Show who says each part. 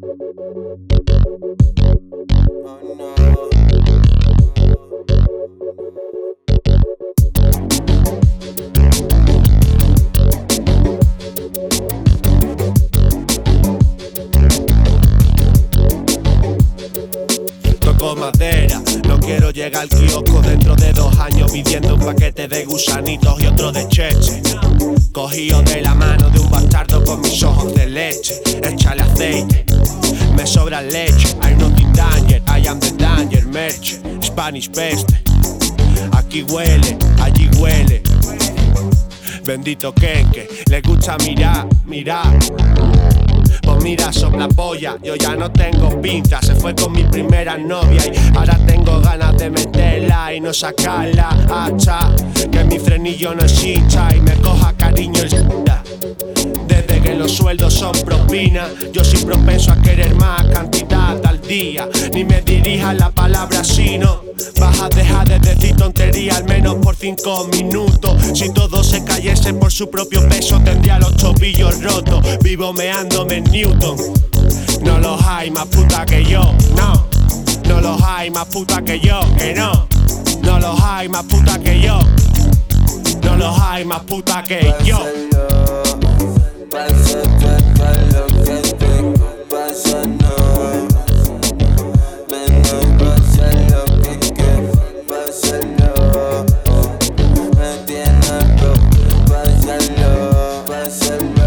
Speaker 1: Toco madera, no quiero llegar al kiosco dentro de dos años pidiendo un paquete de gusanitos y otro de cheche. Cogido de la mano de un bastardo con mis ojos de leche, échale aceite, me sobra leche. I'm not in danger, I am the danger, merch, Spanish peste. Aquí huele, allí huele. Bendito Kenke, le gusta mirar, mirar. Pues mira, sopla polla, yo ya no tengo pinta. Se fue con mi primera novia y ahora tengo ganas de meterla y no sacarla hasta que mi frenillo no es hincha y me coja cariño el los sueldos son propina, yo soy propenso a querer más cantidad al día. Ni me dirija la palabra si no. Vas a de decir tontería al menos por cinco minutos. Si todo se cayese por su propio peso, tendría los tobillos rotos. Vivo meándome en Newton. No los hay más puta que yo, no. No los hay más puta que yo, que no. No los hay más puta que yo. No los hay más puta que yo.
Speaker 2: Pasa todo lo que estoy pasando Menos pasa lo que quiero pasarlo Me tiene loco, pásalo, pásalo